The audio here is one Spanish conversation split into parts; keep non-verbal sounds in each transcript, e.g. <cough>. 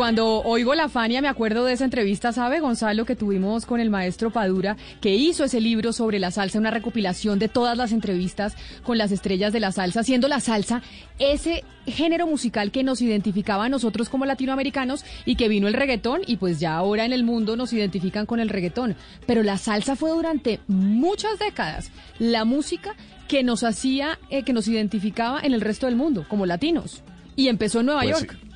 Cuando oigo la Fania me acuerdo de esa entrevista, ¿sabe, Gonzalo, que tuvimos con el maestro Padura, que hizo ese libro sobre la salsa, una recopilación de todas las entrevistas con las estrellas de la salsa, siendo la salsa ese género musical que nos identificaba a nosotros como latinoamericanos y que vino el reggaetón y pues ya ahora en el mundo nos identifican con el reggaetón. Pero la salsa fue durante muchas décadas la música que nos hacía, eh, que nos identificaba en el resto del mundo como latinos. Y empezó en Nueva Pues York. Sí,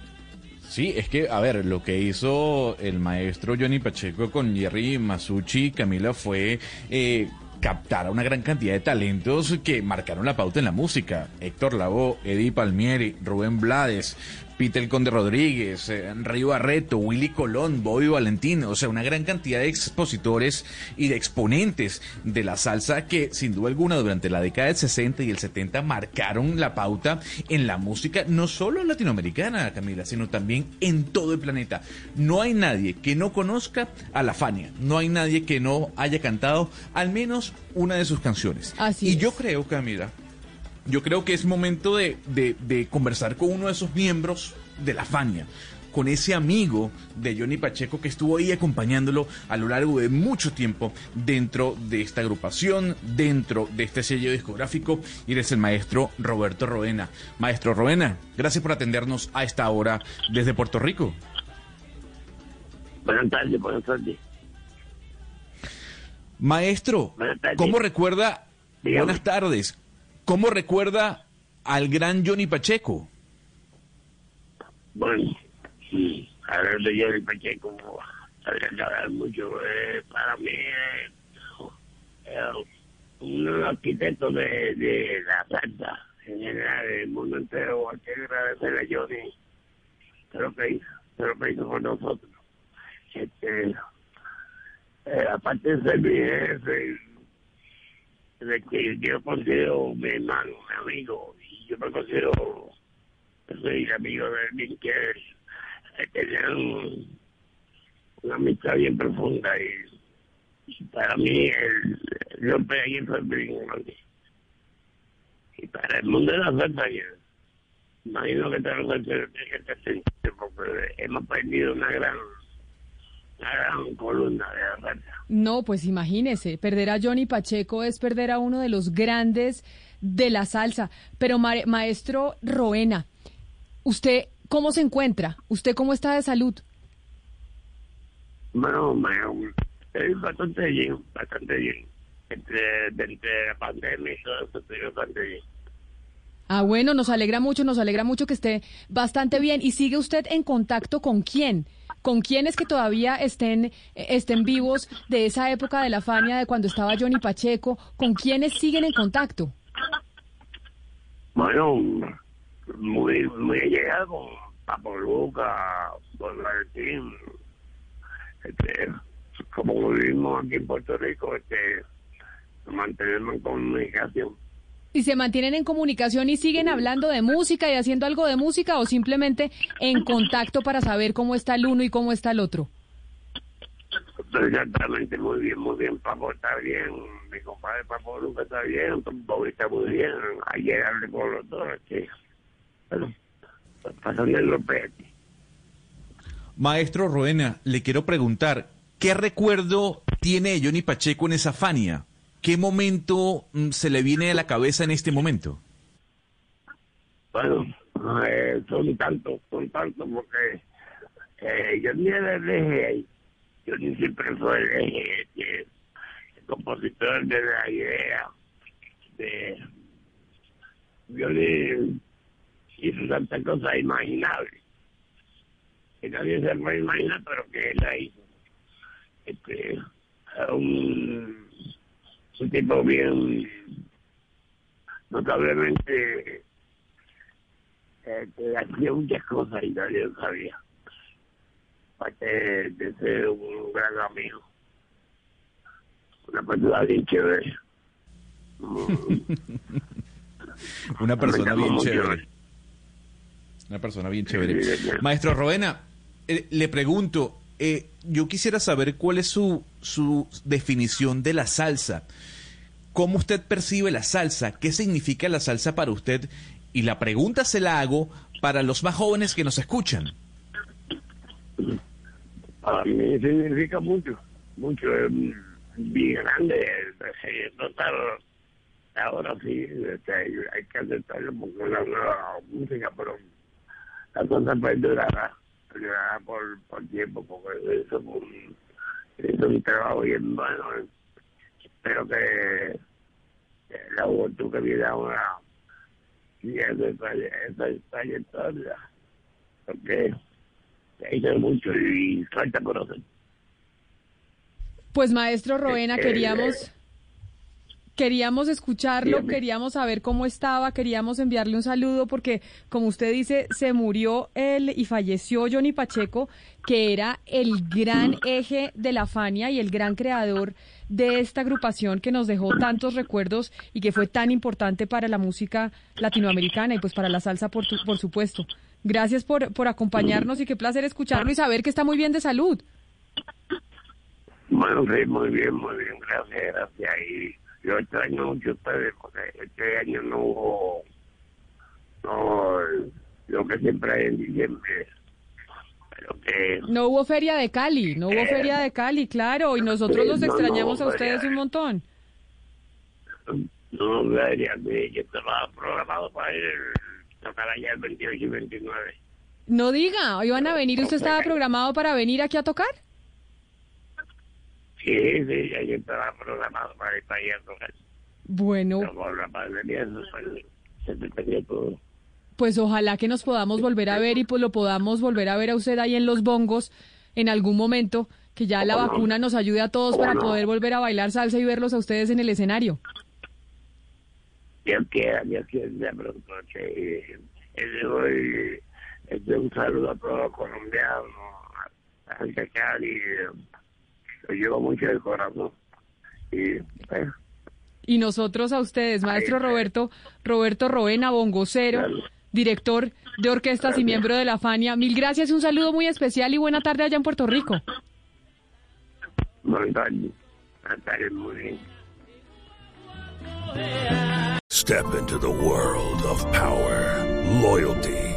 es que, a ver, lo que hizo el maestro Johnny Pacheco con Jerry Masucci y Camila fue eh, captar a una gran cantidad de talentos que marcaron la pauta en la música. Héctor Lavoe, Eddie Palmieri, Rubén Blades, Peter Conde Rodríguez, eh, Río Barreto, Willy Colón, Bobby Valentín, o sea, una gran cantidad de expositores y de exponentes de la salsa que sin duda alguna durante la década del 60 y el 70 marcaron la pauta en la música, no solo latinoamericana, Camila, sino también en todo el planeta. No hay nadie que no conozca a la Fania, no hay nadie que no haya cantado al menos una de sus canciones. Así y es. yo creo, Camila, yo creo que es momento de, de- de conversar con uno de esos miembros de la Fania, con ese amigo de Johnny Pacheco que estuvo ahí acompañándolo a lo largo de mucho tiempo dentro de esta agrupación, dentro de este sello discográfico, y eres el maestro Roberto Roena. Maestro Roena, gracias por atendernos a esta hora desde Puerto Rico. Buenas tardes, buenas tardes. Maestro, Buenas tardes. ¿cómo recuerda, Dígame. buenas tardes, cómo recuerda al gran Johnny Pacheco? Bueno, sí, hablar de Jerry Pacheco, habría mucho. eh, para mí, eh, un arquitecto de, de la salsa en general, del mundo entero. Hay que agradecerle a Johnny lo que hizo, lo que hizo por nosotros. Este, eh, aparte de ser mi jefe, de que yo considero mi hermano, mi amigo, y yo me considero que soy amigo de él, que tenían una amistad bien profunda y, para mí el, el hombre ahí fue bien grande. Y para el mundo de la salsa, yo imagino que los salseros tienen que estar porque hemos perdido una gran, una gran columna de la salsa. No, pues imagínese, perder a Johnny Pacheco es perder a uno de los grandes de la salsa. Pero ma- maestro Roena, ¿usted cómo se encuentra? ¿Usted cómo está de salud? Bueno, me, estoy bastante bien, bastante bien. Entre, entre la pandemia y todo eso, estoy bastante bien. Ah, bueno, nos alegra mucho, nos alegra mucho que esté bastante bien. ¿Y sigue usted en contacto con quién? ¿Con quiénes que todavía estén, eh, estén vivos de esa época de la Fania, de cuando estaba Johnny Pacheco? ¿Con quiénes siguen en contacto? Bueno, muy, muy llegado con Papo Luca, con Martín. Este, como vivimos aquí en Puerto Rico, este, mantenemos en comunicación. ¿Y se mantienen en comunicación y siguen hablando de música y haciendo algo de música o simplemente en contacto para saber cómo está el uno y cómo está el otro? Exactamente, muy bien, muy bien. Papo está bien, mi compadre Papo Luca está bien, Bobby está muy bien. Ayer hablé con los dos, este, bueno, pasando el. Maestro Roena, le quiero preguntar, ¿qué recuerdo tiene Johnny Pacheco en esa Fania? ¿Qué momento mm, se le viene a la cabeza en este momento? Bueno, eh, son tantos, son tantos porque eh, yo ni era el eje yo ni siempre fue el eje, que el compositor de la idea de violín hizo tantas cosas imaginables que nadie se puede imaginar, pero que él la hizo. Este, un, un tipo bien notablemente eh, que hacía muchas cosas y nadie lo sabía. Aparte de ser un gran amigo. Una persona bien chévere. <laughs> Una persona bien chévere. Una persona bien chévere. Maestro Roena, eh, le pregunto, eh, yo quisiera saber cuál es su, su definición de la salsa. ¿Cómo usted percibe la salsa? ¿Qué significa la salsa para usted? Y la pregunta se la hago para los más jóvenes que nos escuchan. Para mí significa mucho, mucho, es bien grande. eh, Total, ahora sí, este, hay que aceptarlo porque es una nueva música, pero la cosa perdurará, por, por tiempo, porque eso es un, es un trabajo bien bueno. Espero que, que la juventud que viene ahora siga esa, trayectoria, porque se hizo mucho y falta conocer. Pues maestro Roena, Eh, queríamos queríamos escucharlo, dígame. queríamos saber cómo estaba, queríamos enviarle un saludo porque como usted dice, se murió él y falleció Johnny Pacheco, que era el gran eje de la Fania y el gran creador de esta agrupación que nos dejó tantos recuerdos y que fue tan importante para la música latinoamericana y pues para la salsa por, tu- por supuesto. Gracias por, por acompañarnos y qué placer escucharlo y saber que está muy bien de salud. Bueno, sí, muy bien, muy bien, gracias, gracias. Y yo extraño mucho a ustedes porque este año no hubo no, lo que siempre hay en diciembre. Pero que No hubo feria de Cali, no hubo feria de Cali, claro, y nosotros Sí, los no, no extrañamos a ustedes feria. un montón. no debería de yo estaba programado para ir tocar allá el 28 y 29. No diga, iban a venir, ¿usted estaba programado para venir aquí a tocar? Sí, sí, ya yo estaba programado para ir para allá. Bueno, pues, pues ojalá que nos podamos volver a ver y pues lo podamos volver a ver a usted ahí en los bongos en algún momento, que ya la vacuna nos ayude a todos para poder volver a bailar salsa y verlos a ustedes en el escenario. Dios quiera, Dios quiera, que un saludo a todos los colombianos, a Cali, lo llevo mucho del corazón. Y pues, Y nosotros a ustedes, maestro Roberto, Roberto Roena, bongocero, Claro. director de orquestas y miembro de la Fania. Mil gracias, un saludo muy especial y buena tarde allá en Puerto Rico. buenas tardes, buenas tardes, muy bien. Step into the world of power, loyalty,